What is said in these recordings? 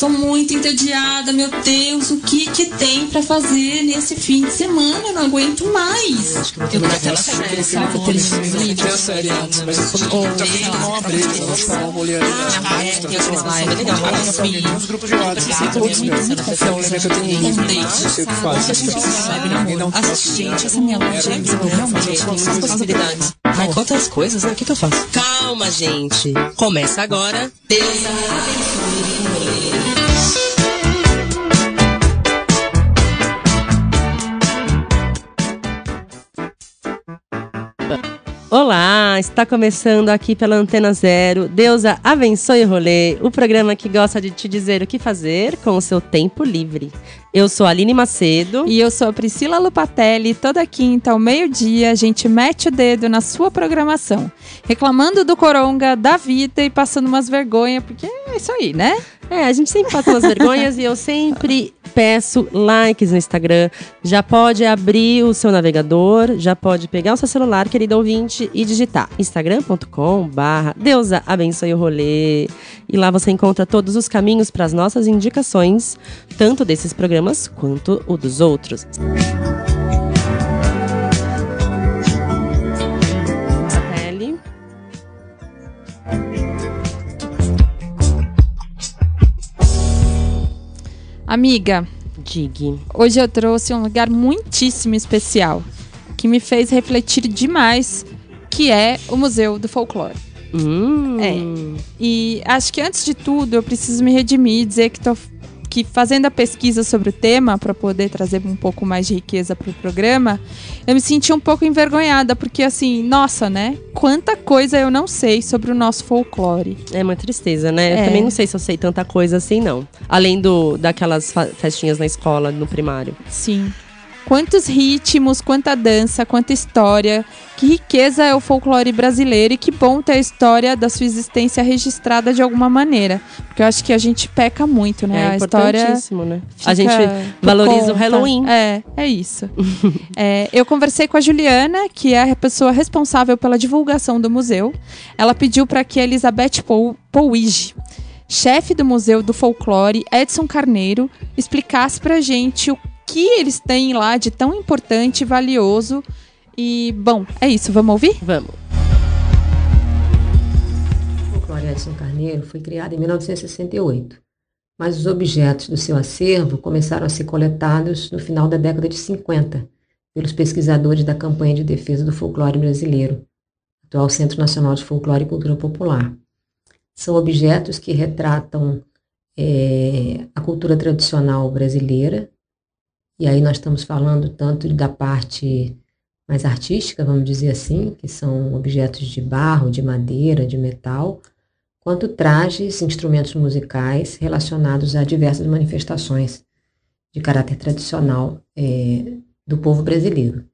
tô muito entediada, meu Deus, o que que tem pra fazer nesse fim de semana? Eu não aguento mais. Eu vou terminar aquela série, sabe? Filme. Tem a série antes, mas feito não uma break, eu acho que é uma mulher. Tem uns grupos de WhatsApp, todos, meu. Então, lembra que eu tenho um não sei o que faz. Gente, essa minha loja realmente tem muitas possibilidades. Ai, quantas coisas, né? O que, que eu faço? Calma, gente. Começa agora. Deus abençoe Olá, está começando aqui pela Antena Zero. Deusa abençoe o rolê, o programa que gosta de te dizer o que fazer com o seu tempo livre. Eu sou a Aline Macedo. E eu sou a Priscila Lupatelli. Toda quinta ao meio-dia a gente mete o dedo na sua programação, reclamando do coronga, da vida e passando umas vergonhas, porque é isso aí, né? É, a gente sempre passa umas vergonhas e eu sempre peço likes no Instagram. Já pode abrir o seu navegador, já pode pegar o seu celular, querido ouvinte, e digitar instagram.com barra Deusa abençoe o rolê. E lá você encontra todos os caminhos para as nossas indicações, tanto desses programas quanto o dos outros. Pele. Amiga, Dig. hoje eu trouxe um lugar muitíssimo especial que me fez refletir demais, que é o Museu do Folclore. Hum. É. E acho que antes de tudo eu preciso me redimir e dizer que tô que fazendo a pesquisa sobre o tema para poder trazer um pouco mais de riqueza para o programa, eu me senti um pouco envergonhada porque assim, nossa, né? Quanta coisa eu não sei sobre o nosso folclore. É uma tristeza, né? É. Eu também não sei se eu sei tanta coisa assim, não. Além do daquelas festinhas na escola, no primário. Sim. Quantos ritmos, quanta dança, quanta história. Que riqueza é o folclore brasileiro e que bom ter a história da sua existência registrada de alguma maneira. Porque eu acho que a gente peca muito, né? é a história né? A gente valoriza o conta. Halloween. É, é isso. É, eu conversei com a Juliana, que é a pessoa responsável pela divulgação do museu. Ela pediu para que a Elizabeth Pou- Pouige, chefe do Museu do Folclore, Edson Carneiro, explicasse pra gente o que eles têm lá de tão importante e valioso. E, bom, é isso. Vamos ouvir? Vamos. O folclore Edson Carneiro foi criado em 1968, mas os objetos do seu acervo começaram a ser coletados no final da década de 50 pelos pesquisadores da Campanha de Defesa do Folclore Brasileiro, atual Centro Nacional de Folclore e Cultura Popular. São objetos que retratam eh, a cultura tradicional brasileira, e aí nós estamos falando tanto da parte mais artística, vamos dizer assim, que são objetos de barro, de madeira, de metal, quanto trajes, instrumentos musicais relacionados a diversas manifestações de caráter tradicional eh, do povo brasileiro.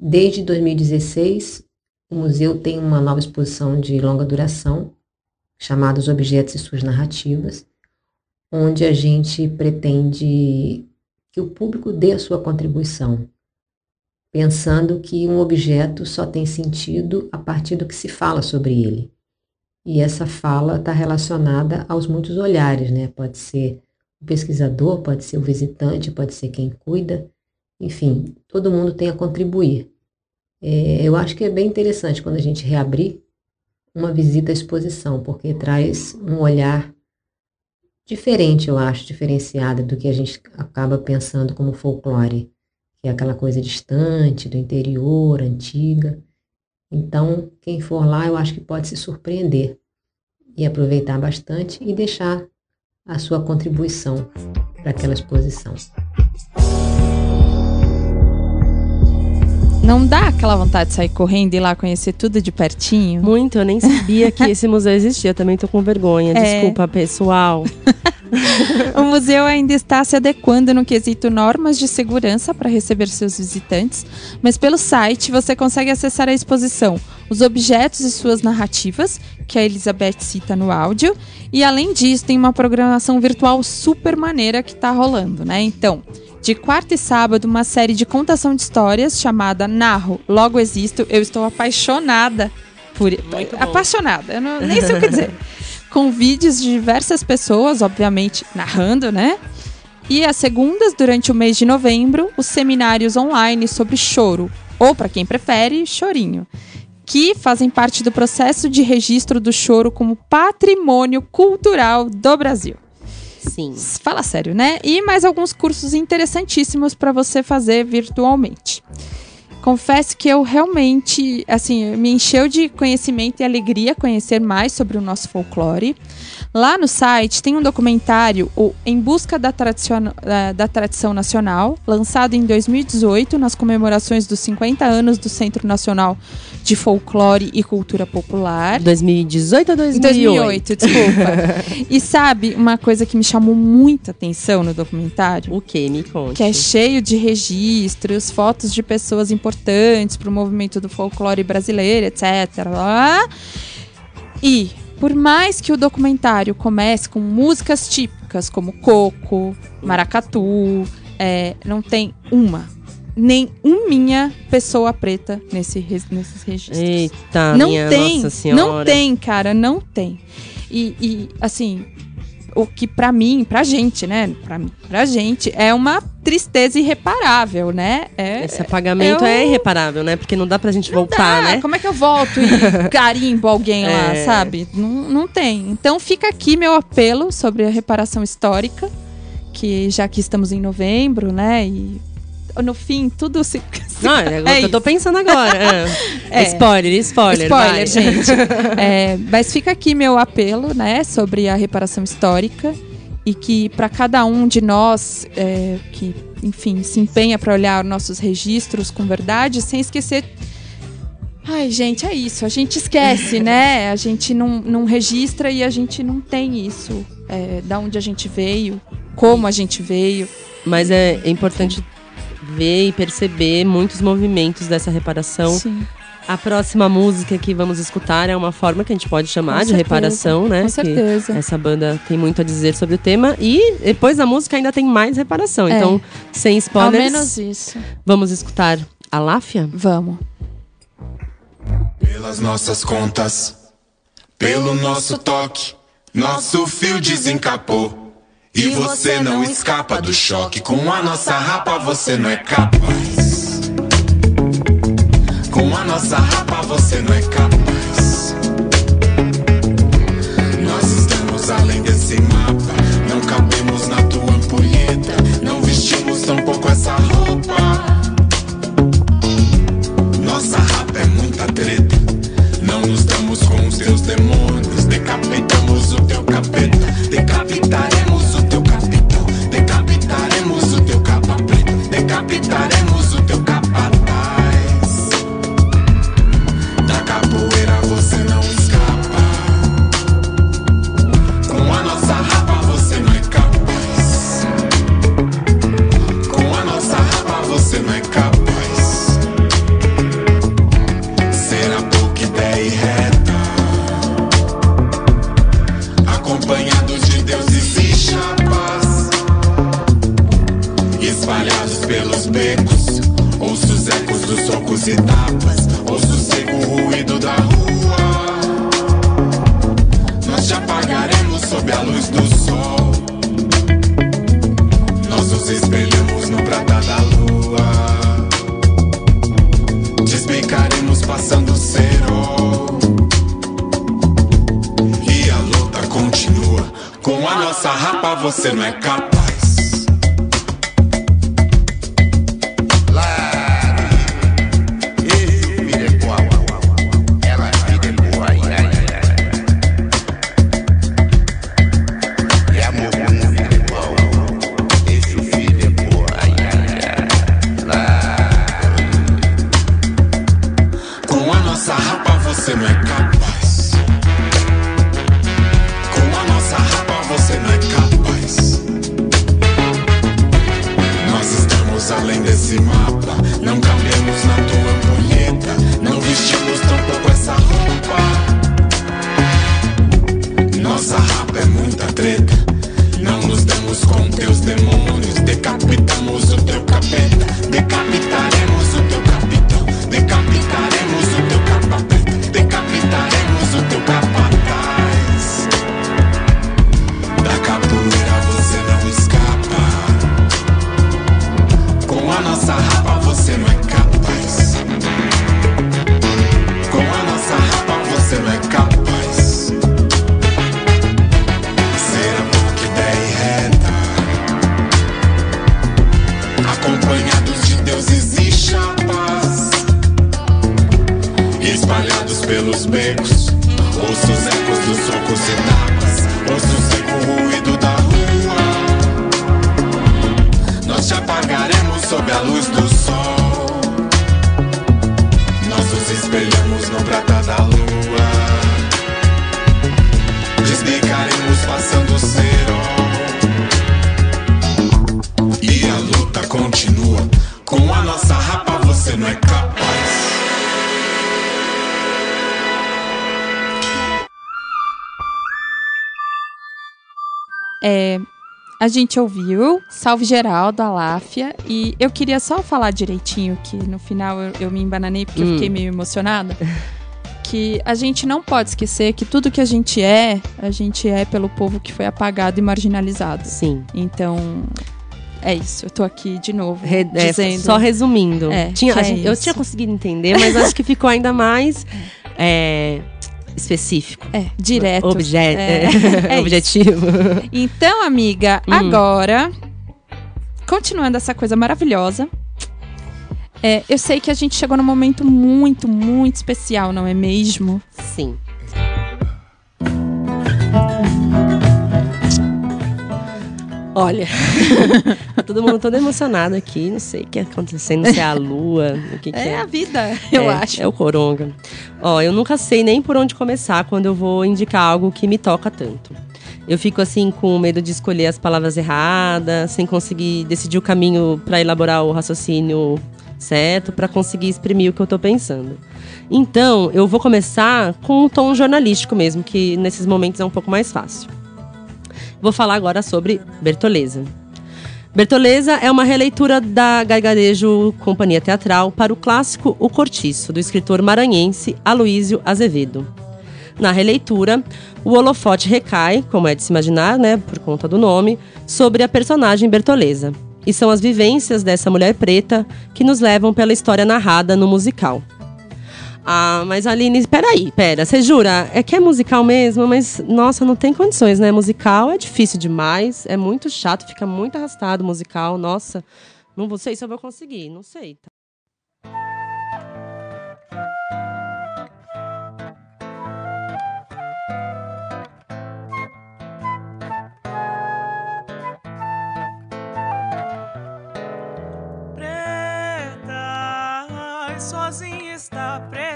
Desde 2016, o museu tem uma nova exposição de longa duração, chamada Os Objetos e Suas Narrativas, onde a gente pretende que o público dê a sua contribuição, pensando que um objeto só tem sentido a partir do que se fala sobre ele. E essa fala está relacionada aos muitos olhares, né? Pode ser o pesquisador, pode ser o visitante, pode ser quem cuida, enfim, todo mundo tem a contribuir. É, eu acho que é bem interessante quando a gente reabrir uma visita à exposição, porque traz um olhar diferente, eu acho, diferenciado do que a gente acaba pensando como folclore, que é aquela coisa distante, do interior, antiga. Então, quem for lá, eu acho que pode se surpreender e aproveitar bastante e deixar a sua contribuição para aquela exposição. Não dá aquela vontade de sair correndo e ir lá conhecer tudo de pertinho? Muito, eu nem sabia que esse museu existia. Também tô com vergonha. É. Desculpa, pessoal. O museu ainda está se adequando no quesito normas de segurança para receber seus visitantes, mas pelo site você consegue acessar a exposição, os objetos e suas narrativas, que a Elizabeth cita no áudio, e além disso tem uma programação virtual super maneira que está rolando, né? Então, de quarta e sábado, uma série de contação de histórias chamada Narro, Logo Existo. Eu estou apaixonada por. Apaixonada, eu não, nem sei o que dizer. com vídeos de diversas pessoas, obviamente, narrando, né? E as segundas, durante o mês de novembro, os seminários online sobre choro, ou para quem prefere, chorinho, que fazem parte do processo de registro do choro como patrimônio cultural do Brasil. Sim. Fala sério, né? E mais alguns cursos interessantíssimos para você fazer virtualmente. Confesso que eu realmente, assim, me encheu de conhecimento e alegria conhecer mais sobre o nosso folclore. Lá no site tem um documentário, o Em Busca da, Tradicion... da Tradição Nacional, lançado em 2018 nas comemorações dos 50 anos do Centro Nacional de Folclore e Cultura Popular. 2018 ou 2008, 2008? desculpa. e sabe uma coisa que me chamou muita atenção no documentário? O que? Me conte. Que é cheio de registros, fotos de pessoas importantes para o movimento do folclore brasileiro, etc. E por mais que o documentário comece com músicas típicas como coco, maracatu, é, não tem uma, nem uma minha pessoa preta nesse, nesses registros. Eita, não tem, não tem, cara, não tem. E, e assim, o que pra mim, pra gente, né? Pra, pra gente, é uma tristeza irreparável, né? É, Esse apagamento eu- é irreparável, né? Porque não dá pra gente voltar, Dá, né? Como é que eu volto e carimbo alguém lá, É. sabe? Não, não tem. Então fica aqui meu apelo sobre a reparação histórica, que já que estamos em novembro, né? E no fim, tudo se. Não, é eu tô pensando agora. Ah. É. Spoiler, spoiler. Spoiler, vai. gente. É, mas fica aqui meu apelo, né, sobre a reparação histórica e que para cada um de nós é, que, enfim, se empenha para olhar nossos registros com verdade, sem esquecer. Ai, gente, é isso. A gente esquece, né? A gente não, não registra e a gente não tem isso. É, da onde a gente veio, como a gente veio. Mas é, é importante ver e perceber muitos movimentos dessa reparação. Sim, A próxima música que vamos escutar é uma forma que a gente pode chamar Com de certeza, reparação, né? com Que certeza. essa banda tem muito a dizer sobre o tema. E depois da música ainda tem mais reparação. É. Então, sem Ao spoilers, menos isso. vamos escutar a Láfia? Vamos. Pelas nossas contas, pelo nosso toque, nosso fio desencapou. E você não escapa do choque. Com a nossa rapa você não é capaz. Com a nossa rapa você não é capaz. Nós estamos além desse mapa. Não cabemos na tua ampulheta. Não vestimos tampouco essa roupa. Do sol. Nós nos espelhamos no prata da lua. Desbicaremos passando cerol E a luta continua. Com a nossa rapa você não é capaz a gente ouviu Salve Geral da Láfia e eu queria só falar direitinho que no final eu, eu me embananei porque eu Hum. fiquei meio emocionada. Que a gente não pode esquecer que tudo que a gente é, a gente é pelo povo que foi apagado e marginalizado. Sim. Então, é isso. Eu tô aqui de novo Re- é, dizendo. só resumindo. É, Tinha, é gente- eu tinha conseguido entender, mas acho que ficou ainda mais é, específico. É, direto. Obje É, é, objetivo. Então, amiga, Hum. agora, continuando essa coisa maravilhosa, é, eu sei que a gente chegou num momento muito, muito especial, não é mesmo? Sim. Olha, todo mundo todo emocionado aqui. Não sei o que é acontecendo, se é a lua, o que, que É é. a vida, eu É, acho. É o coronga. Ó, eu nunca sei nem por onde começar quando eu vou indicar algo que me toca tanto. Eu fico assim com medo de escolher as palavras erradas, sem conseguir decidir o caminho para elaborar o raciocínio certo, para conseguir exprimir o que eu tô pensando. Então, eu vou começar com um tom jornalístico mesmo, que nesses momentos é um pouco mais fácil. Vou falar agora sobre Bertoleza. Bertoleza é uma releitura da Gargarejo Companhia Teatral para o clássico O Cortiço, do escritor maranhense Aloísio Azevedo. Na releitura, o holofote recai, como é de se imaginar, né, por conta do nome, sobre a personagem Bertoleza. E são as vivências dessa mulher preta que nos levam pela história narrada no musical. Ah, mas Aline, peraí, pera, você jura? É que é musical mesmo, mas nossa, não tem condições, né? Musical é difícil demais, é muito chato, fica muito arrastado musical, nossa. Não sei se eu vou conseguir, não sei. tá? Preta, sozinha está preta,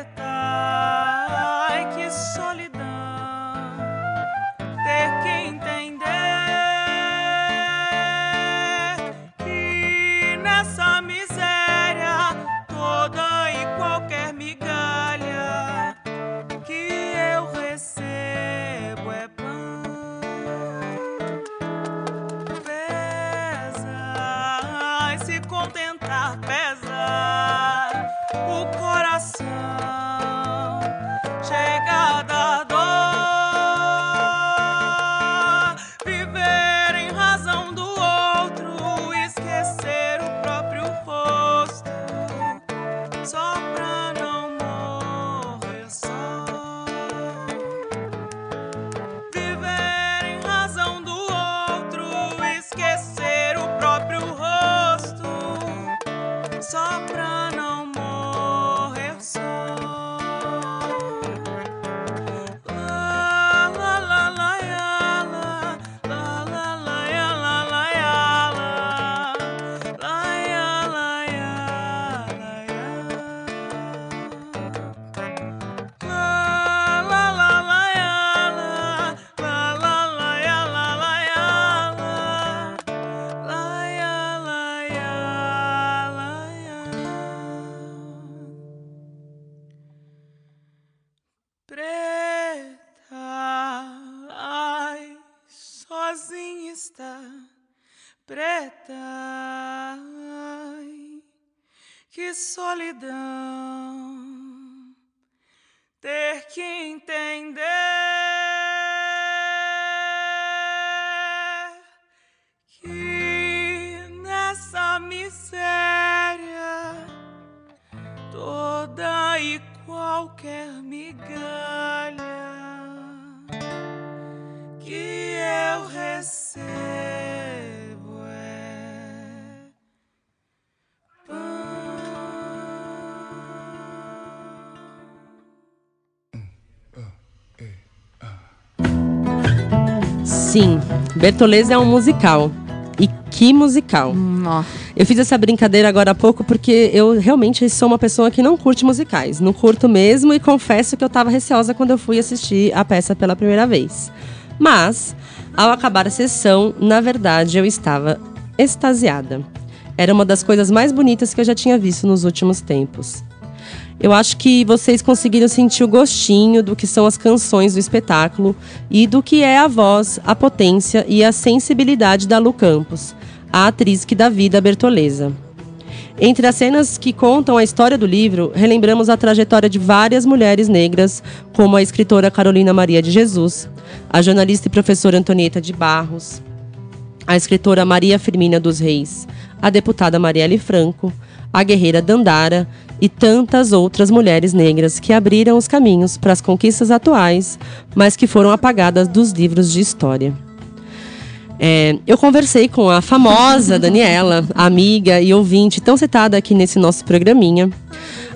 Preta, ai, sozinha está. Preta, ai, que solidão Sim, Bertoleza é um musical. E que musical. Nó. Eu fiz essa brincadeira agora há pouco porque eu realmente sou uma pessoa que não curte musicais. Não curto mesmo e confesso que eu estava receosa quando eu fui assistir a peça pela primeira vez. Mas, ao acabar a sessão, na verdade eu estava extasiada. Era uma das coisas mais bonitas que eu já tinha visto nos últimos tempos. Eu acho que vocês conseguiram sentir o gostinho do que são as canções do espetáculo e do que é a voz, a potência e a sensibilidade da Lu Campos, a atriz que dá vida à Bertoleza. Entre as cenas que contam a história do livro, relembramos a trajetória de várias mulheres negras, como a escritora Carolina Maria de Jesus, a jornalista e professora Antonieta de Barros, a escritora Maria Firmina dos Reis, a deputada Marielle Franco, a guerreira Dandara e tantas outras mulheres negras que abriram os caminhos para as conquistas atuais, mas que foram apagadas dos livros de história. É, eu conversei com a famosa Daniela, amiga e ouvinte tão citada aqui nesse nosso programinha.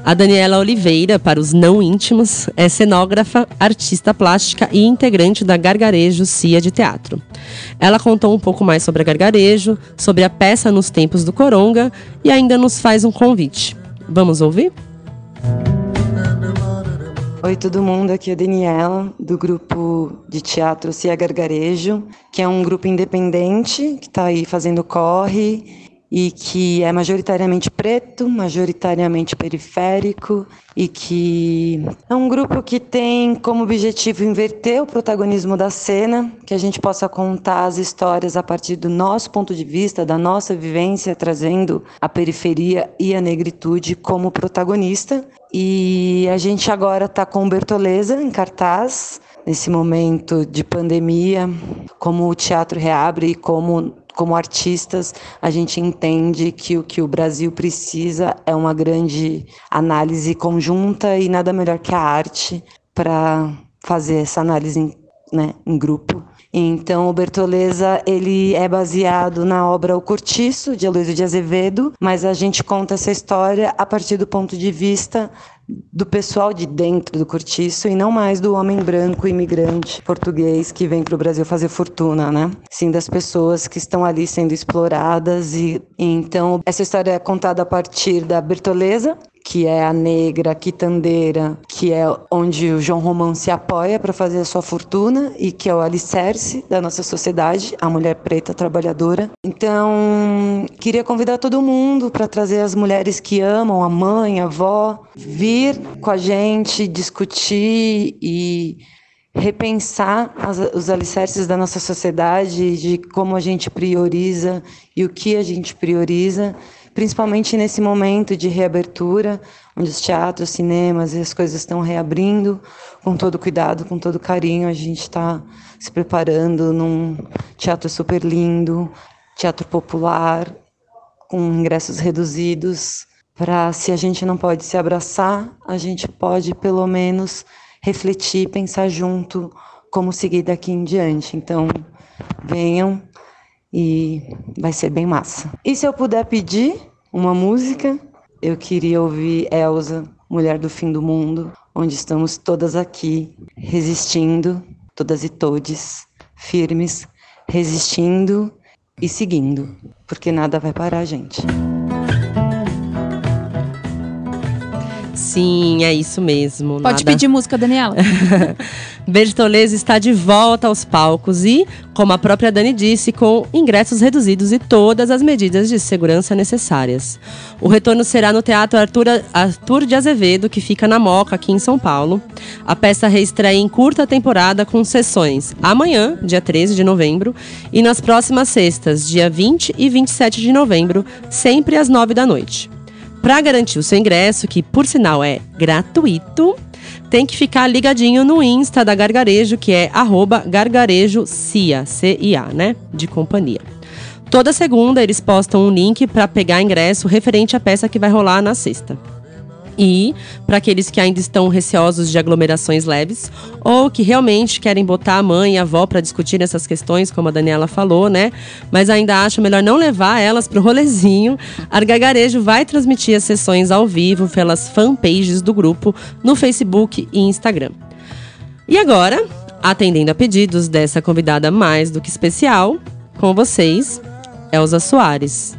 A Daniela Oliveira, para os não íntimos, é cenógrafa, artista plástica e integrante da Gargarejo Cia de Teatro. Ela contou um pouco mais sobre a Gargarejo, sobre a peça Nos Tempos do Coronga e ainda nos faz um convite. Vamos ouvir? Oi, todo mundo. Aqui é a Daniela, do grupo de teatro Cia Gargarejo, que é um grupo independente que está aí fazendo corre e que é majoritariamente preto, majoritariamente periférico e que é um grupo que tem como objetivo inverter o protagonismo da cena, que a gente possa contar as histórias a partir do nosso ponto de vista, da nossa vivência, trazendo a periferia e a negritude como protagonista. E a gente agora está com Bertoleza em cartaz, nesse momento de pandemia, como o teatro reabre e como como artistas, a gente entende que o que o Brasil precisa é uma grande análise conjunta e nada melhor que a arte para fazer essa análise em, né, em grupo. Então, o Bertoleza ele é baseado na obra O Cortiço, de Aloysio de Azevedo, mas a gente conta essa história a partir do ponto de vista do pessoal de dentro do cortiço e não mais do homem branco imigrante português que vem para o Brasil fazer fortuna, né? Sim, das pessoas que estão ali sendo exploradas e, e então essa história é contada a partir da Bertoleza, que é a negra quitandeira, que é onde o João Romão se apoia para fazer a sua fortuna e que é o alicerce da nossa sociedade, a mulher preta trabalhadora. Então, queria convidar todo mundo para trazer as mulheres que amam a mãe, a avó, vir com a gente discutir e repensar as, os alicerces da nossa sociedade, de como a gente prioriza e o que a gente prioriza principalmente nesse momento de reabertura, onde os teatros, cinemas e as coisas estão reabrindo, com todo cuidado, com todo carinho. A gente está se preparando num teatro super lindo, teatro popular, com ingressos reduzidos, para se a gente não pode se abraçar, a gente pode pelo menos refletir, pensar junto como seguir daqui em diante. Então, venham, e vai ser bem massa. E se eu puder pedir uma música, eu queria ouvir Elsa, Mulher do Fim do Mundo, onde estamos todas aqui, resistindo, todas e todes, firmes, resistindo e seguindo, porque nada vai parar a gente. Sim, é isso mesmo. Pode nada- pedir música, Daniela. Bertoleza está de volta aos palcos e, como a própria Dani disse, com ingressos reduzidos e todas as medidas de segurança necessárias. O retorno será no Teatro Arthur, Arthur de Azevedo, que fica na Moca, aqui em São Paulo. A peça reestreia em curta temporada com sessões amanhã, dia 13 de novembro, e nas próximas sextas, dia 20 e 27 de novembro, sempre às 9 da noite. Para garantir o seu ingresso, que por sinal é gratuito, tem que ficar ligadinho no Insta da Gargarejo, que é gargarejocia, C-I-A, né? De companhia. Toda segunda eles postam um link para pegar ingresso referente à peça que vai rolar na sexta. E, para aqueles que ainda estão receosos de aglomerações leves, ou que realmente querem botar a mãe e a avó para discutir essas questões, como a Daniela falou, né? Mas ainda acham melhor não levar elas pro rolezinho, a Gargarejo vai transmitir as sessões ao vivo pelas fanpages do grupo no Facebook e Instagram. E agora, Atendendo a pedidos dessa convidada mais do que especial, com vocês, Elza Soares.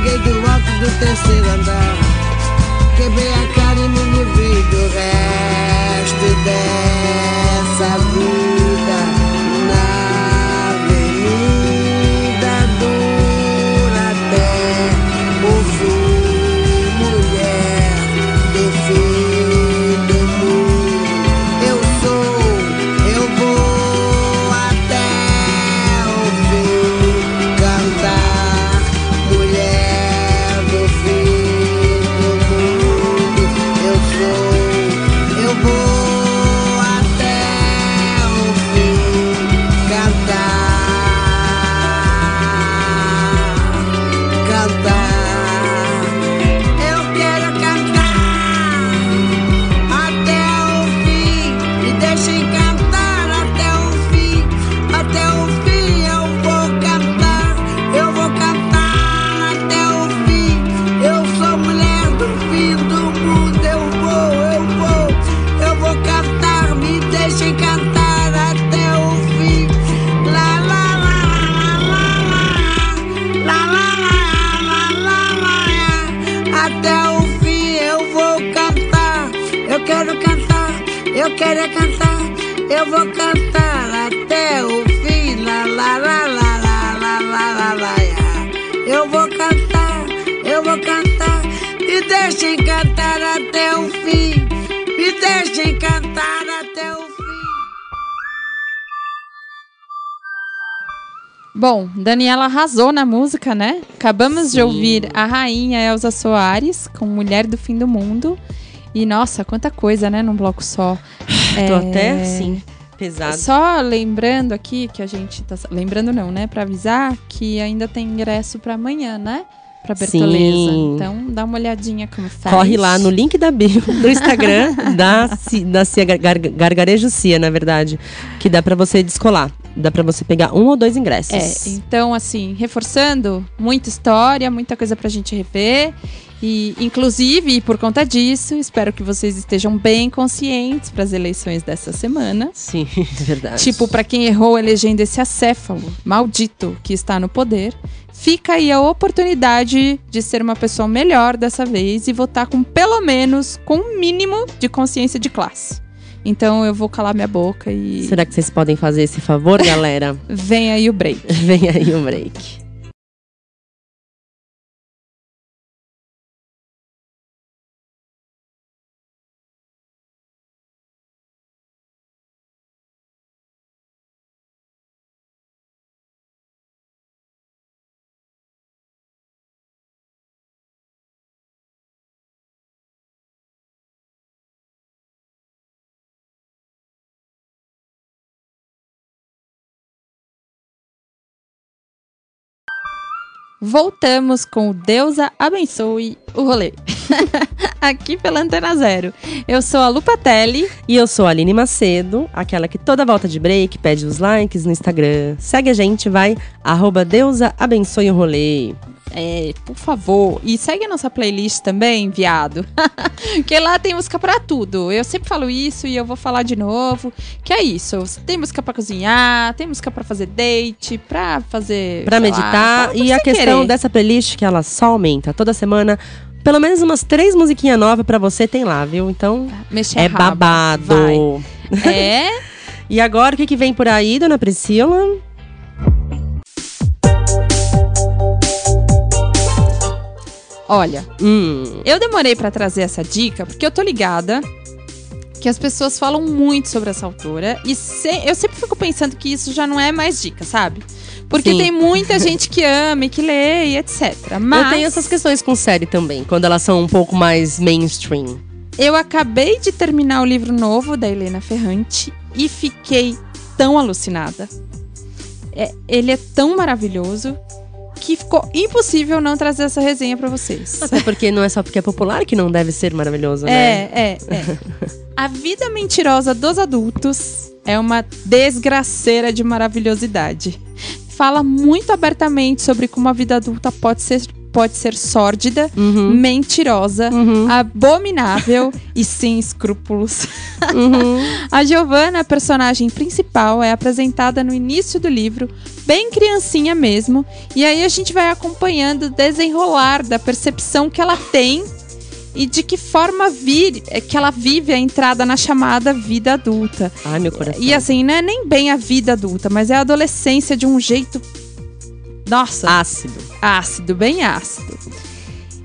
Joguei do alto do terceiro andar, quebrei a cara e me livrei do resto dessa vida. Bom, Daniela arrasou na música, né? Acabamos de ouvir a rainha Elza Soares com Mulher do Fim do Mundo. E nossa, quanta coisa, né, num bloco só. Tô É, até assim, pesado. Só lembrando aqui que a gente tá. Lembrando não, né? Pra avisar que ainda tem ingresso pra amanhã, né? pra Bertoleza. Sim. Então dá uma olhadinha como faz. Corre lá no link da bio do Instagram da, da Cia Gar- Gar- Gargarejo Cia, na verdade. Que dá pra você descolar. Dá pra você pegar um ou dois ingressos. É, então, assim, reforçando, muita história, muita coisa pra gente rever. E, inclusive, por conta disso, espero que vocês estejam bem conscientes para as eleições dessa semana. Sim, é verdade. Tipo, pra quem errou elegendo esse acéfalo maldito que está no poder, fica aí a oportunidade de ser uma pessoa melhor dessa vez e votar com pelo menos com um mínimo de consciência de classe. Então eu vou calar minha boca e Será que vocês podem fazer esse favor, galera? vem aí o break. Vem aí o break. Voltamos com Deusa Abençoe o Rolê. Aqui pela Antena Zero. Eu sou a Lupatelli. E eu sou a Aline Macedo, aquela que toda volta de break pede os likes no Instagram. Segue a gente, vai, arroba Deusa Abençoe o Rolê. É, por favor. E segue a nossa playlist também, viado. que lá tem música pra tudo. Eu sempre falo isso e eu vou falar de novo. Que é isso. Tem música pra cozinhar, tem música pra fazer date, pra fazer. Lá, meditar. pra e a questão querer. dessa playlist que ela só aumenta toda semana. Pelo menos umas três musiquinhas novas pra você tem lá, viu? Então Mexer é a raba. babado. Vai. É. E agora o que, que vem por aí, dona Priscila? Olha, Hum, eu demorei pra trazer essa dica porque eu tô ligada que as pessoas falam muito sobre essa autora e se- eu sempre fico pensando que isso já não é mais dica, sabe? Porque Sim. tem muita gente que ama e que lê e etc. Mas Eu tenho essas questões com série também, quando elas são um pouco mais mainstream. eu acabei de terminar o livro novo da Helena Ferrante e fiquei tão alucinada. É, ele é tão maravilhoso que ficou impossível não trazer essa resenha pra vocês. Até porque não é só porque é popular que não deve ser maravilhoso, né? É, é, é. A vida mentirosa dos adultos é uma desgraceira de maravilhosidade. Fala muito abertamente sobre como a vida adulta pode ser, pode ser sórdida, Uhum. mentirosa, Uhum. abominável e sem escrúpulos. Uhum. A Giovanna, a personagem principal, é apresentada no início do livro, bem criancinha mesmo, e aí a gente vai acompanhando o desenrolar da percepção que ela tem e de que forma vir, é, que ela vive a entrada na chamada vida adulta. Ai, meu coração. E assim, não é nem bem a vida adulta, mas é a adolescência de um jeito. Nossa, Ácido. ácido, bem ácido.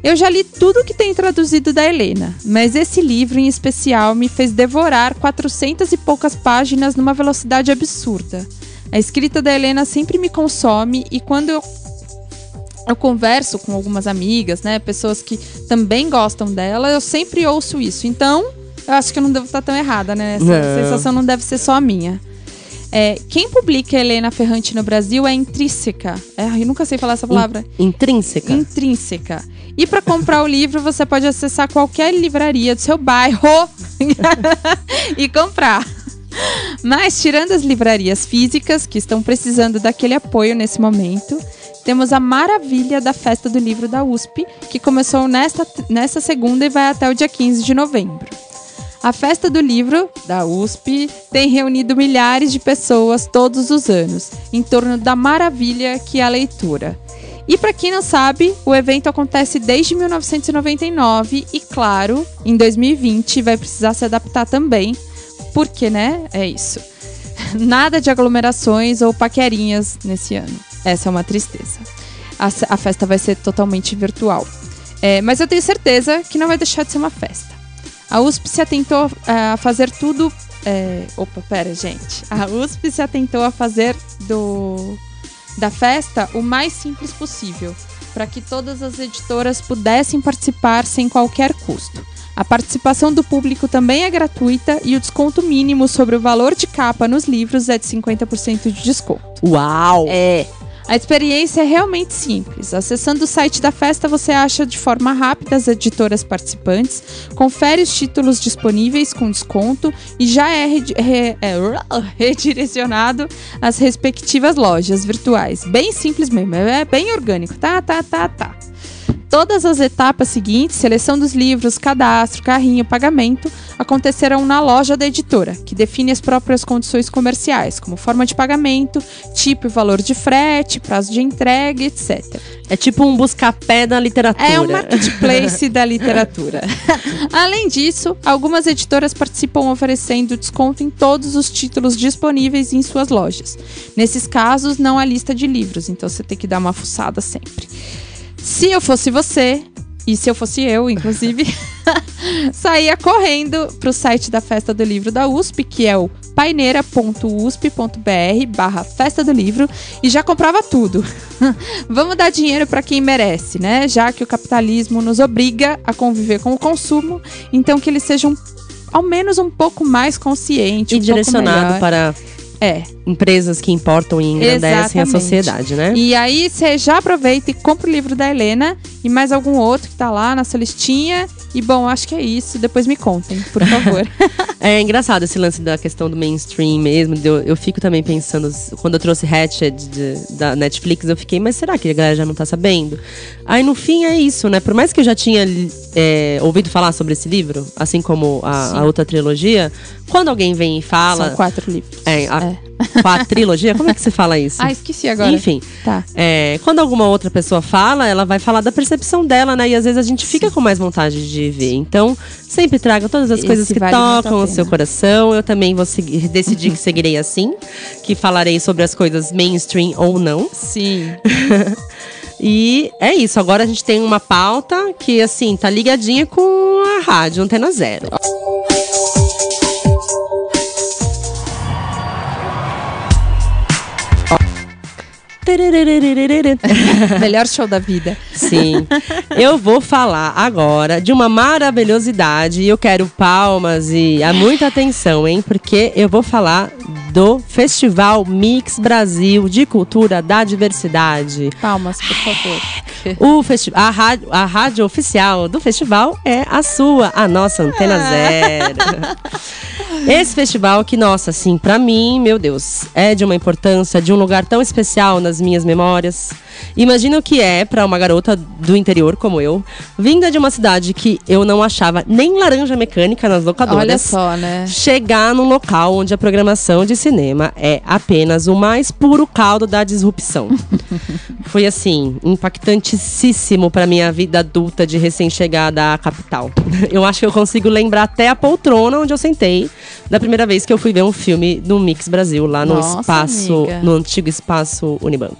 Eu já li tudo que tem traduzido da Helena, mas esse livro em especial me fez devorar 400 e poucas páginas numa velocidade absurda. A escrita da Helena sempre me consome e quando eu, eu converso com algumas amigas, né, pessoas que também gostam dela, eu sempre ouço isso. Então, eu acho que eu não devo estar tão errada, né? Essa Não. sensação não deve ser só a minha. É, quem publica Helena Ferrante no Brasil é Intrínseca. É, eu nunca sei falar essa palavra. Intrínseca. Intrínseca. E para comprar o livro, você pode acessar qualquer livraria do seu bairro e comprar. Mas, tirando as livrarias físicas, que estão precisando daquele apoio nesse momento, temos a maravilha da Festa do Livro da USP, que começou nesta, nesta segunda e vai até o dia 15 de novembro. A Festa do Livro da USP tem reunido milhares de pessoas todos os anos, em torno da maravilha que é a leitura. E para quem não sabe, o evento acontece desde 1999 e, claro, em 2020 vai precisar se adaptar também, porque, né? É isso. Nada de aglomerações ou paquerinhas nesse ano. Essa é uma tristeza. A, a festa vai ser totalmente virtual. É, mas eu tenho certeza que não vai deixar de ser uma festa. A USP se atentou a fazer tudo. é, opa, pera, gente. A USP se atentou a fazer do da festa o mais simples possível, para que todas as editoras pudessem participar sem qualquer custo. A participação do público também é gratuita e o desconto mínimo sobre o valor de capa nos livros é de 50% de desconto. Uau! É. A experiência é realmente simples. Acessando o site da festa, você acha de forma rápida as editoras participantes, confere os títulos disponíveis com desconto e já é, re- é, redirecionado às respectivas lojas virtuais. Bem simples mesmo, é bem orgânico. Tá, tá, tá, tá. Todas as etapas seguintes, seleção dos livros, cadastro, carrinho, pagamento, acontecerão na loja da editora, que define as próprias condições comerciais, como forma de pagamento, tipo e valor de frete, prazo de entrega, etc. É tipo um busca-pé da literatura. É um marketplace da literatura. Além disso, algumas editoras participam oferecendo desconto em todos os títulos disponíveis em suas lojas. Nesses casos, não há lista de livros, então você tem que dar uma fuçada sempre. Se eu fosse você, e se eu fosse eu, inclusive, saía correndo pro site da Festa do Livro da USP, que é o paineira.usp.br barra Festa do Livro, e já comprava tudo. Vamos dar dinheiro para quem merece, né? Já que o capitalismo nos obriga a conviver com o consumo, então que eles sejam ao menos um pouco mais conscientes, E um direcionado para É. empresas que importam e engrandecem a Exatamente. sociedade, né? E aí você já aproveita e compra o livro da Helena e mais algum outro que tá lá na sua listinha. E bom, acho que é isso. Depois me contem, por favor. É engraçado esse lance da questão do mainstream mesmo. Eu, eu fico também pensando, quando eu trouxe Hatchet de- da Netflix, eu fiquei, mas será que a galera já não tá sabendo? Aí no fim é isso, né? Por mais que eu já tinha é, ouvido falar sobre esse livro, assim como a, a outra trilogia, quando alguém vem e fala. São quatro livros. É, a, quatrilogia? Como é que se fala isso? Ah, esqueci agora. Enfim. Tá. É, quando alguma outra pessoa fala, ela vai falar da percepção dela, né? E às vezes a gente fica com mais vontade de ver. Então, sempre traga todas as Esse coisas que vale tocam o seu coração. Eu também vou seguir, decidi que seguirei assim, que falarei sobre as coisas mainstream ou não. Sim. E é isso. Agora a gente tem uma pauta que, assim, tá ligadinha com a rádio Antena Zero. Melhor show da vida. Sim. Eu vou falar agora de uma maravilhosidade e eu quero palmas e muita atenção, hein? Porque eu vou falar do Festival Mix Brasil de Cultura da Diversidade. Palmas, por favor. O a, rádio, a rádio oficial do festival é a sua, a nossa Antena Zero. Esse festival que, nossa, assim, pra mim, meu Deus, é de uma importância, de um lugar tão especial nas minhas memórias. Imagina o que é pra uma garota do interior como eu, vinda de uma cidade que eu não achava nem laranja mecânica nas locadoras. Olha só, né? Chegar num local onde a programação de cinema é apenas o mais puro caldo da disrupção. Foi assim, impactantíssimo pra minha vida adulta de recém-chegada à capital. Eu acho que eu consigo lembrar até a poltrona onde eu sentei da primeira vez que eu fui ver um filme do Mix Brasil, lá no Nossa, espaço, amiga. no antigo espaço Unibanco.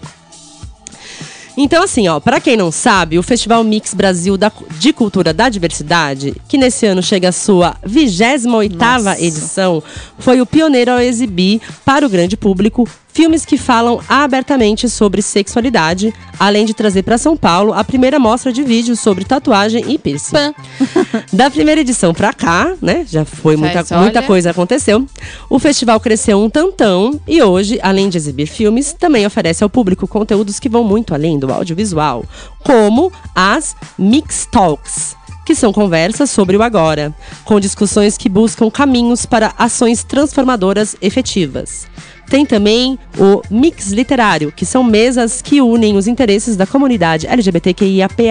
Então, assim, ó, para quem não sabe, o Festival Mix Brasil da- de Cultura da Diversidade, que nesse ano chega à sua 28ª edição, foi o pioneiro ao exibir para o grande público filmes que falam abertamente sobre sexualidade, além de trazer para São Paulo a primeira mostra de vídeos sobre tatuagem e piercing. Da primeira edição pra cá, né? Já foi muita, Mas muita coisa aconteceu. O festival cresceu um tantão e hoje, além de exibir filmes, também oferece ao público conteúdos que vão muito além do audiovisual, como as Mix Talks. Que são conversas sobre o agora, com discussões que buscam caminhos para ações transformadoras efetivas. Tem também o Mix Literário, que são mesas que unem os interesses da comunidade LGBTQIAPA+,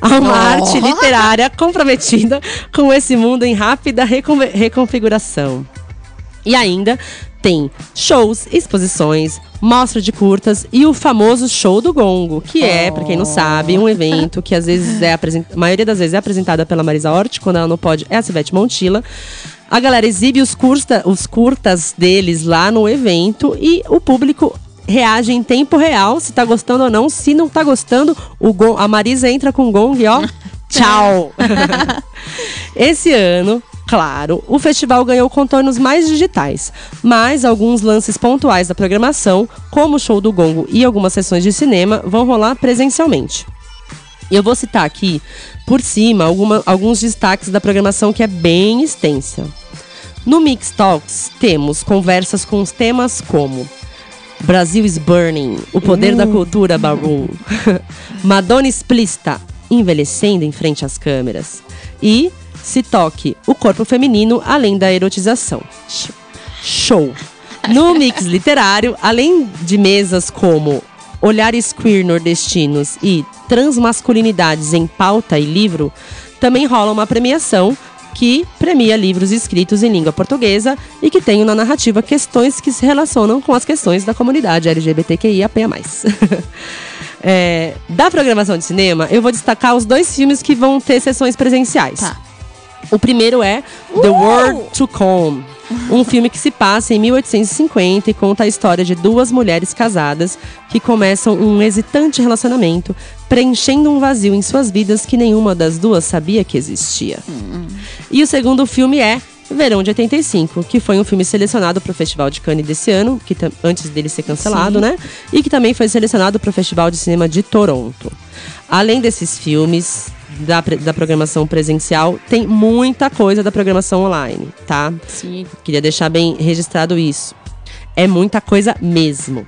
a uma arte literária comprometida com esse mundo em rápida recon- reconfiguração. E ainda tem shows, exposições, mostra de curtas e o famoso show do gongo, que é, pra quem não sabe, um evento que às vezes é apresentado, a maioria das vezes é apresentada pela Marisa Hort, quando ela não pode é a Civete Montilla. A galera exibe os, curta, os curtas deles lá no evento e o público reage em tempo real, se tá gostando ou não. Se não tá gostando, o gon- a Marisa entra com o gong e ó, tchau. Esse ano, claro, o festival ganhou contornos mais digitais, mas alguns lances pontuais da programação, como o show do Gongo e algumas sessões de cinema, vão rolar presencialmente. E eu vou citar aqui, por cima, alguma- alguns destaques da programação que é bem extensa. No Mix Talks, temos conversas com os temas como Brasil is Burning, o poder da cultura Barum. Madonna explícita, envelhecendo em frente às câmeras. E Se Toque, o corpo feminino além da erotização. Show! No mix literário, além de mesas como Olhares Queer Nordestinos e Transmasculinidades em Pauta e Livro, também rola uma premiação que premia livros escritos em língua portuguesa e que tem na narrativa questões que se relacionam com as questões da comunidade LGBTQIAP+. É, da programação de cinema, eu vou destacar os dois filmes que vão ter sessões presenciais. O primeiro é The World to Come, um filme que se passa em 1850 e conta a história de duas mulheres casadas que começam um hesitante relacionamento, preenchendo um vazio em suas vidas que nenhuma das duas sabia que existia. E o segundo filme é Verão de 85, que foi um filme selecionado para o Festival de Cannes desse ano, que antes dele ser cancelado, Sim. né? E que também foi selecionado para o Festival de Cinema de Toronto. Além desses filmes da, da programação presencial, tem muita coisa da programação online, tá? Sim. Queria deixar bem registrado isso. É muita coisa mesmo.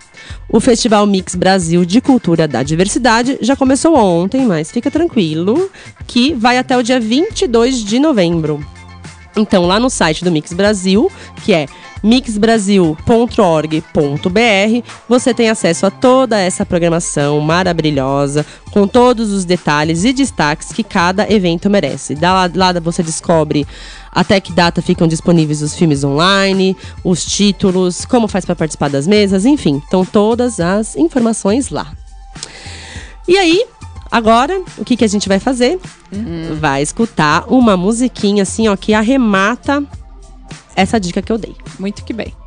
O Festival Mix Brasil de Cultura da Diversidade já começou ontem, mas fica tranquilo que vai até o dia 22 de novembro. Então, lá no site do Mix Brasil, que é mixbrasil.org.br, você tem acesso a toda essa programação maravilhosa, com todos os detalhes e destaques que cada evento merece. Da lá, você descobre até que data ficam disponíveis os filmes online, os títulos, como faz para participar das mesas, enfim, estão todas as informações lá. E aí, agora, o que, que a gente vai fazer? Vai escutar uma musiquinha assim, ó, que arremata essa dica que eu dei. Muito que bem.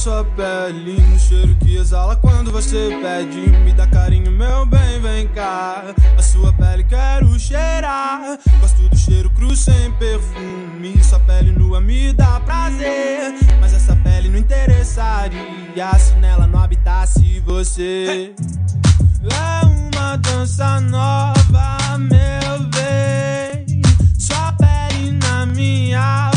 Sua pele No cheiro que exala quando você pede. Me dá carinho, meu bem, vem cá. A sua pele quero cheirar. Gosto do cheiro cru sem perfume. Sua pele nua me dá prazer. Mas essa pele não interessaria Se nela não habitasse você. É uma dança nova, meu bem. Sua pele na minha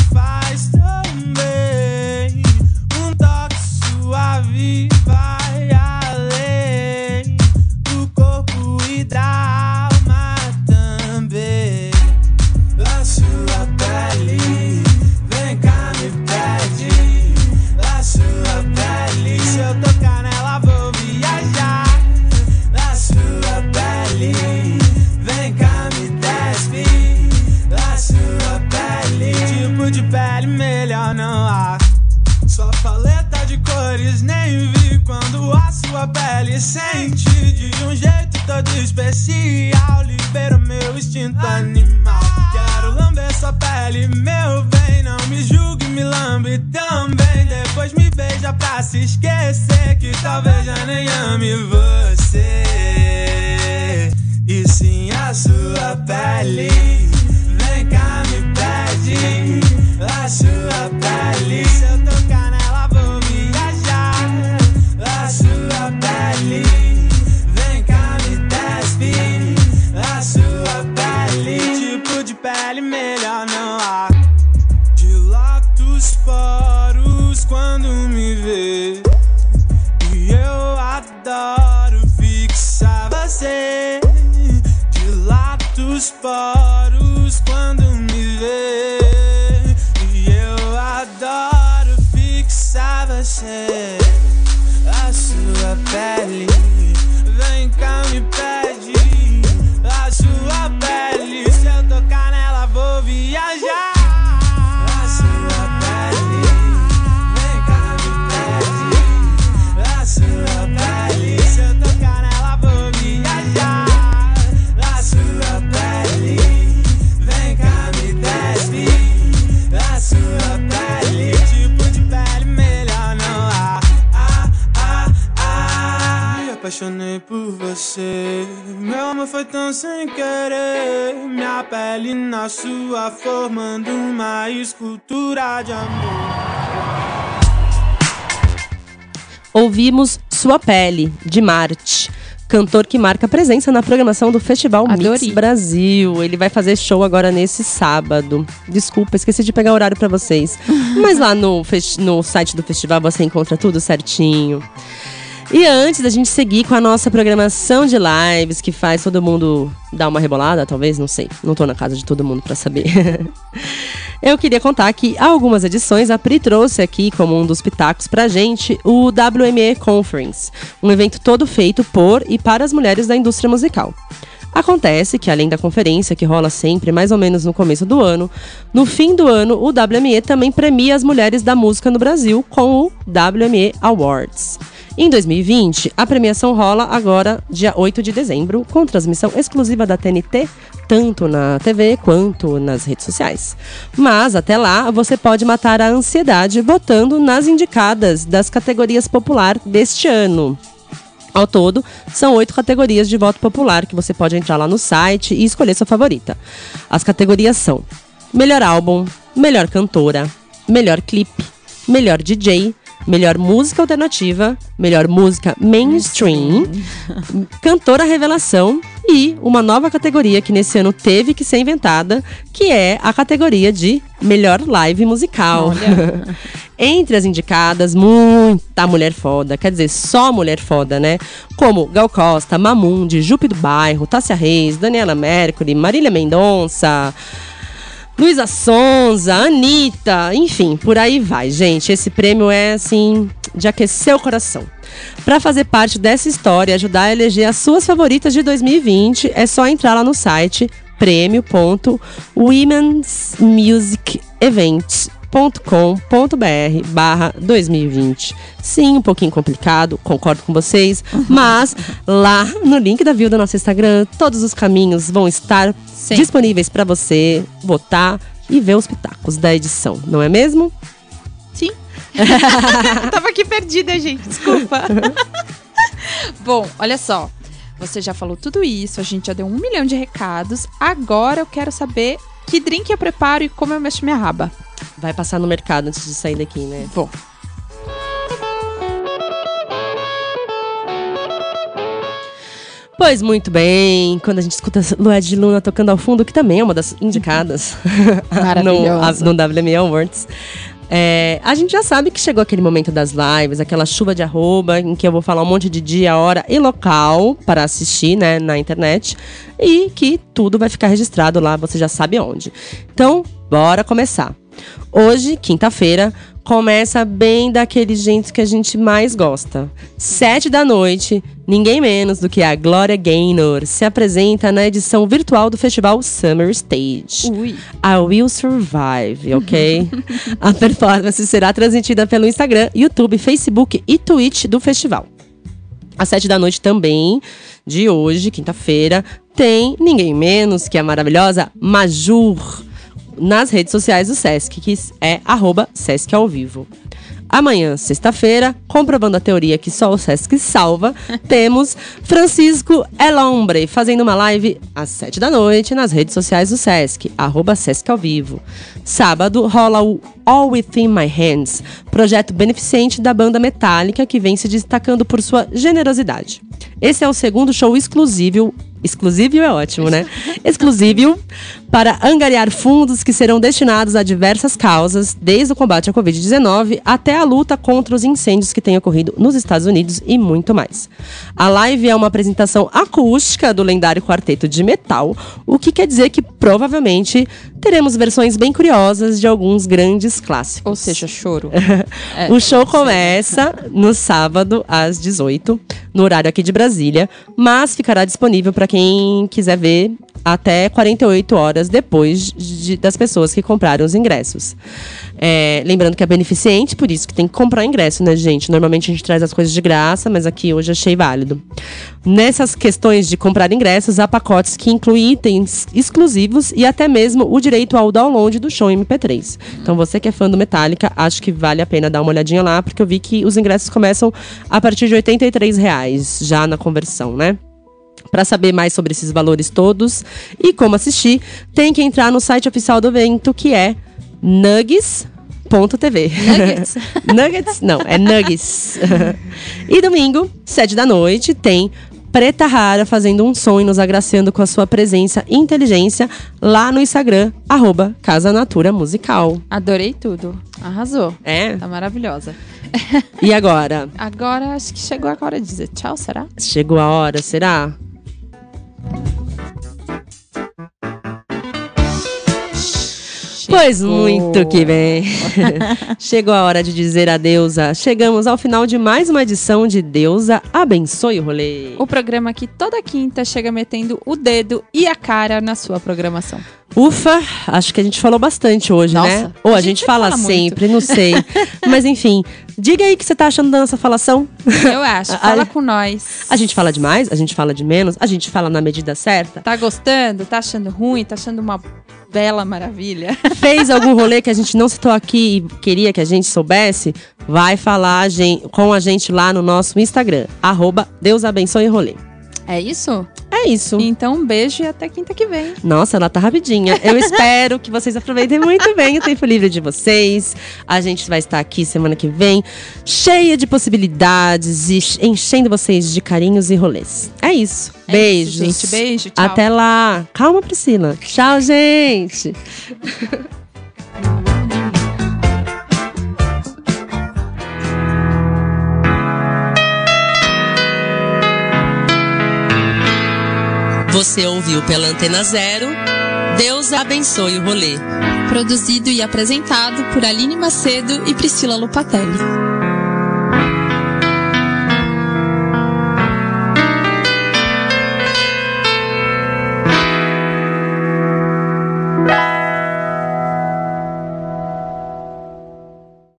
foi tão sem querer Minha pele na sua Formando uma escultura de amor Ouvimos Sua Pele, de Marte. Cantor que marca presença na programação do Festival Mix Adorei. Brasil. Ele vai fazer show agora nesse sábado. Desculpa, esqueci de pegar o horário pra vocês. Mas lá no, no site do festival você encontra tudo certinho. E antes da gente seguir com a nossa programação de lives, que faz todo mundo dar uma rebolada, talvez, não sei. Não tô na casa de todo mundo pra saber. Eu queria contar que há algumas edições a Pri trouxe aqui como um dos pitacos pra gente o WME Conference, um evento todo feito por e para as mulheres da indústria musical. Acontece que, além da conferência, que rola sempre mais ou menos no começo do ano, no fim do ano o WME também premia as mulheres da música no Brasil com o WME Awards. Em 2020, a premiação rola agora, dia 8 de dezembro, com transmissão exclusiva da TNT, tanto na TV quanto nas redes sociais. Mas, até lá, você pode matar a ansiedade votando nas indicadas das categorias popular deste ano. Ao todo, são oito categorias de voto popular que você pode entrar lá no site e escolher sua favorita. As categorias são Melhor Álbum, Melhor Cantora, Melhor Clipe, Melhor DJ, Melhor Música Alternativa, Melhor Música Mainstream, Cantora Revelação e uma nova categoria que nesse ano teve que ser inventada, que é a categoria de Melhor Live Musical. Entre as indicadas, muita mulher foda, quer dizer, só mulher foda, né? Como Gal Costa, Mamundi, Jupe do Bairro, Tássia Reis, Daniela Mercury, Marília Mendonça, Luísa Sonza, Anitta, enfim, por aí vai, gente. Esse prêmio é, assim, de aquecer o coração. Para fazer parte dessa história e ajudar a eleger as suas favoritas de 2020, é só entrar lá no site prêmio.womensmusicevents.com.br barra 2020. Sim, um pouquinho complicado, concordo com vocês, mas lá no link da bio do nosso Instagram, todos os caminhos vão estar Sim. disponíveis para você votar e ver os pitacos da edição, não é mesmo? Sim. Tava aqui perdida, gente. Desculpa. Bom, olha só. Você já falou tudo isso, a gente já deu um milhão de recados. Agora eu quero saber que drink eu preparo e como eu mexo minha raba. Vai passar no mercado antes de sair daqui, né? Vou. Pois muito bem, quando a gente escuta Lua de Luna tocando ao fundo, que também é uma das indicadas no, a- no WME Awards. É, a gente já sabe que chegou aquele momento das lives, aquela chuva de arroba, em que eu vou falar um monte de dia, hora e local para assistir né, na internet. E que tudo vai ficar registrado lá, você já sabe onde. Então, bora começar. Hoje, quinta-feira, começa bem daquele jeito que a gente mais gosta. Sete da noite, ninguém menos do que a Glória Gaynor se apresenta na edição virtual do festival Summer Stage. Ui. I Will Survive, ok? a performance será transmitida pelo Instagram, YouTube, Facebook e Twitch do festival. Às sete da noite também, de hoje, quinta-feira, tem ninguém menos que a maravilhosa Majur nas redes sociais do Sesc, que é arroba Sesc ao vivo. Amanhã, sexta-feira, comprovando a teoria que só o Sesc salva, temos Francisco Elombre fazendo uma live às sete da noite nas redes sociais do Sesc, arroba Sesc ao vivo. Sábado rola o All Within My Hands, projeto beneficente da banda Metallica que vem se destacando por sua generosidade. Esse é o segundo show exclusivo. Exclusivo é ótimo, né? Exclusivo para angariar fundos que serão destinados a diversas causas, desde o combate à Covid-19 até a luta contra os incêndios que têm ocorrido nos Estados Unidos e muito mais. A live é uma apresentação acústica do lendário quarteto de metal, o que quer dizer que provavelmente teremos versões bem curiosas de alguns grandes clássicos. Ou seja, choro. É, o show começa no sábado às 18, no horário aqui de Brasília, mas ficará disponível para quem quiser ver até 48 horas depois de- das pessoas que compraram os ingressos. É, lembrando que é beneficente, por isso que tem que comprar ingresso, né, gente? Normalmente a gente traz as coisas de graça, mas aqui hoje achei válido. Nessas questões de comprar ingressos, há pacotes que incluem itens exclusivos e até mesmo o direito ao download do show MP3. Então você que é fã do Metallica, acho que vale a pena dar uma olhadinha lá, porque eu vi que os ingressos começam a partir de 83 reais, já na conversão, né? Para saber mais sobre esses valores todos e como assistir, tem que entrar no site oficial do evento, que é Nuggets.tv. Nuggets? nuggets? Não, é Nuggets. e domingo, sete da noite, tem Preta Rara fazendo um som e nos agraciando com a sua presença e inteligência lá no Instagram, arroba Casa Natura Musical. Adorei tudo. Arrasou. É? Tá maravilhosa. E agora? Agora acho que chegou a hora de dizer tchau, será? Chegou a hora, será? Pois muito que bem. Chegou a hora de dizer adeus. a- Chegamos ao final de mais uma edição de Deusa Abençoe o Rolê. O programa que toda quinta chega metendo o dedo e a cara na sua programação. Ufa, acho que a gente falou bastante hoje, Nossa, né? Ou a, a gente, gente fala, fala sempre, não sei. Mas enfim, diga aí o que você tá achando da nossa falação. Eu acho. Fala com nós. A gente fala demais, a gente fala de menos, a gente fala na medida certa. Tá gostando? Tá achando ruim? Tá achando uma bela maravilha? Fez algum rolê que a gente não citou aqui e queria que a gente soubesse? Vai falar com a gente lá no nosso Instagram, arroba Deus abençoe rolê. É isso? É isso. Então, um beijo e até quinta que vem. Nossa, ela tá rapidinha. Eu espero que vocês aproveitem muito bem o tempo livre de vocês. A gente vai estar aqui semana que vem, cheia de possibilidades e enchendo vocês de carinhos e rolês. É isso. É Beijos. isso, gente. Beijo, tchau. Até lá. Calma, Priscila. Tchau, gente. Você ouviu pela Antena Zero. Deus abençoe o rolê. Produzido e apresentado por Aline Macedo e Priscila Lupatelli.